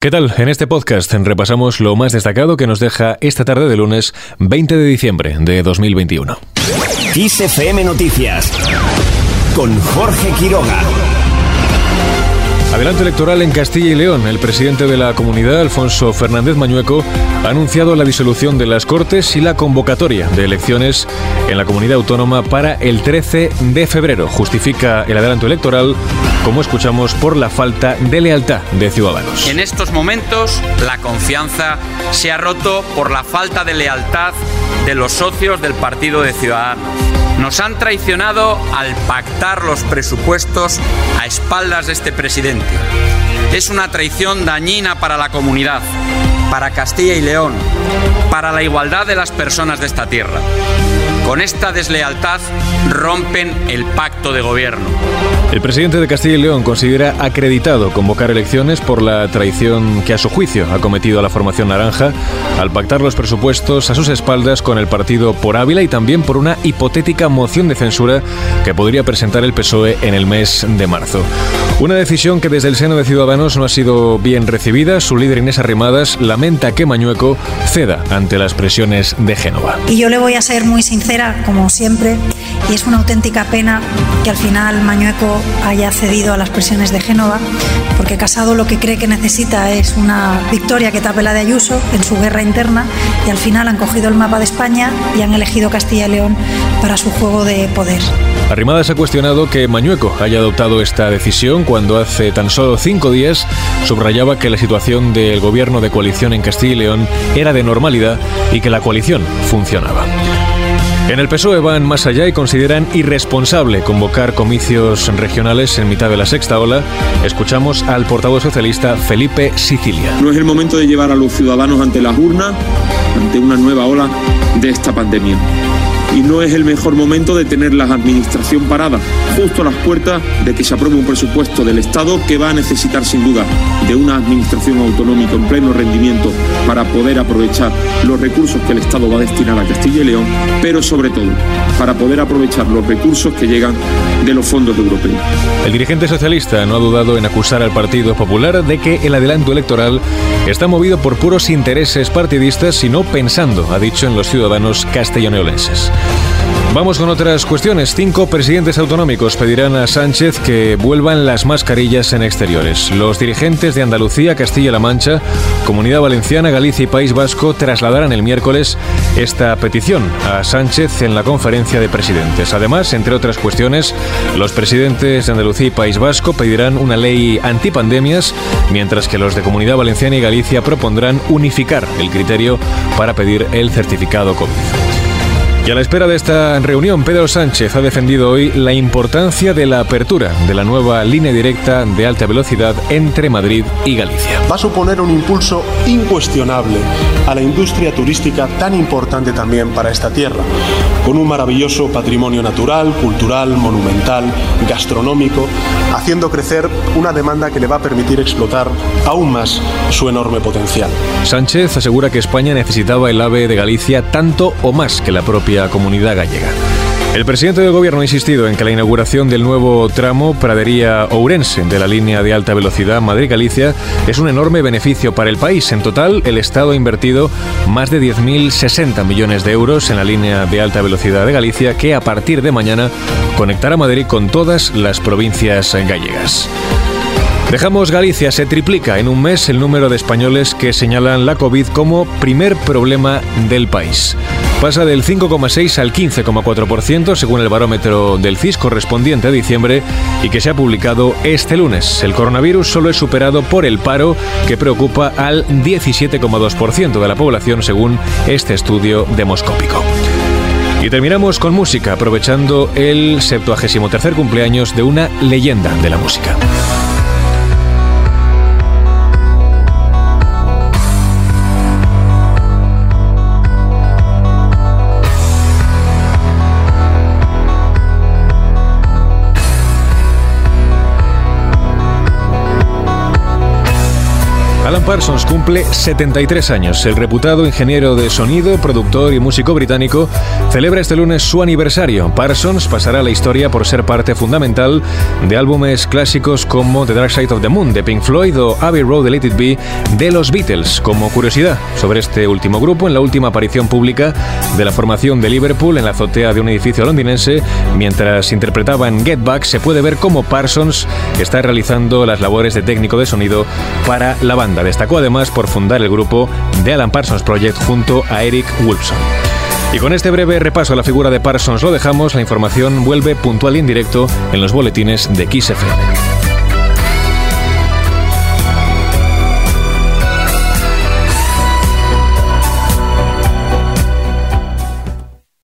¿Qué tal? En este podcast repasamos lo más destacado que nos deja esta tarde de lunes 20 de diciembre de 2021. XFM Noticias con Jorge Quiroga. Adelanto electoral en Castilla y León. El presidente de la comunidad, Alfonso Fernández Mañueco, ha anunciado la disolución de las Cortes y la convocatoria de elecciones en la comunidad autónoma para el 13 de febrero. Justifica el adelanto electoral, como escuchamos, por la falta de lealtad de ciudadanos. En estos momentos, la confianza se ha roto por la falta de lealtad de los socios del Partido de Ciudadanos. Nos han traicionado al pactar los presupuestos a espaldas de este presidente. Es una traición dañina para la comunidad, para Castilla y León, para la igualdad de las personas de esta tierra. Con esta deslealtad rompen el pacto de gobierno. El presidente de Castilla y León considera acreditado convocar elecciones por la traición que a su juicio ha cometido a la formación naranja al pactar los presupuestos a sus espaldas con el partido por Ávila y también por una hipotética moción de censura que podría presentar el PSOE en el mes de marzo. Una decisión que desde el seno de Ciudadanos no ha sido bien recibida. Su líder Inés Arrimadas lamenta que Mañueco ceda ante las presiones de Génova. Y yo le voy a ser muy sincera como siempre, y es una auténtica pena que al final Mañueco haya cedido a las presiones de Génova, porque Casado lo que cree que necesita es una victoria que tape la de Ayuso en su guerra interna, y al final han cogido el mapa de España y han elegido Castilla y León para su juego de poder. Arrimadas ha cuestionado que Mañueco haya adoptado esta decisión cuando hace tan solo cinco días subrayaba que la situación del gobierno de coalición en Castilla y León era de normalidad y que la coalición funcionaba. En el PSOE van más allá y consideran irresponsable convocar comicios regionales en mitad de la sexta ola. Escuchamos al portavoz socialista Felipe Sicilia. No es el momento de llevar a los ciudadanos ante las urnas, ante una nueva ola de esta pandemia y no es el mejor momento de tener la administración parada, justo a las puertas de que se apruebe un presupuesto del Estado que va a necesitar sin duda de una administración autonómica en pleno rendimiento para poder aprovechar los recursos que el Estado va a destinar a Castilla y León, pero sobre todo para poder aprovechar los recursos que llegan de los fondos europeos. El dirigente socialista no ha dudado en acusar al Partido Popular de que el adelanto electoral está movido por puros intereses partidistas, sino pensando, ha dicho, en los ciudadanos castellaneolenses. Vamos con otras cuestiones. Cinco presidentes autonómicos pedirán a Sánchez que vuelvan las mascarillas en exteriores. Los dirigentes de Andalucía, Castilla-La Mancha, Comunidad Valenciana, Galicia y País Vasco trasladarán el miércoles esta petición a Sánchez en la conferencia de presidentes. Además, entre otras cuestiones, los presidentes de Andalucía y País Vasco pedirán una ley antipandemias, mientras que los de Comunidad Valenciana y Galicia propondrán unificar el criterio para pedir el certificado COVID. Y a la espera de esta reunión, Pedro Sánchez ha defendido hoy la importancia de la apertura de la nueva línea directa de alta velocidad entre Madrid y Galicia. Va a suponer un impulso incuestionable a la industria turística tan importante también para esta tierra, con un maravilloso patrimonio natural, cultural, monumental, gastronómico, haciendo crecer una demanda que le va a permitir explotar aún más su enorme potencial. Sánchez asegura que España necesitaba el AVE de Galicia tanto o más que la propia comunidad gallega. El presidente del gobierno ha insistido en que la inauguración del nuevo tramo Pradería-Ourense de la línea de alta velocidad Madrid-Galicia es un enorme beneficio para el país. En total, el Estado ha invertido más de 10.060 millones de euros en la línea de alta velocidad de Galicia que a partir de mañana conectará Madrid con todas las provincias gallegas. Dejamos Galicia, se triplica en un mes el número de españoles que señalan la COVID como primer problema del país. Pasa del 5,6 al 15,4% según el barómetro del CIS correspondiente a diciembre y que se ha publicado este lunes. El coronavirus solo es superado por el paro que preocupa al 17,2% de la población según este estudio demoscópico. Y terminamos con música, aprovechando el 73 cumpleaños de una leyenda de la música. Alan Parsons cumple 73 años. El reputado ingeniero de sonido, productor y músico británico celebra este lunes su aniversario. Parsons pasará a la historia por ser parte fundamental de álbumes clásicos como The Dark Side of the Moon de Pink Floyd o Abbey Road de Let It Be de los Beatles. Como curiosidad sobre este último grupo, en la última aparición pública de la formación de Liverpool en la azotea de un edificio londinense, mientras interpretaba en Get Back, se puede ver cómo Parsons está realizando las labores de técnico de sonido para la banda. Destacó además por fundar el grupo The Alan Parsons Project junto a Eric Wolfson. Y con este breve repaso a la figura de Parsons lo dejamos. La información vuelve puntual y en directo en los boletines de XFM.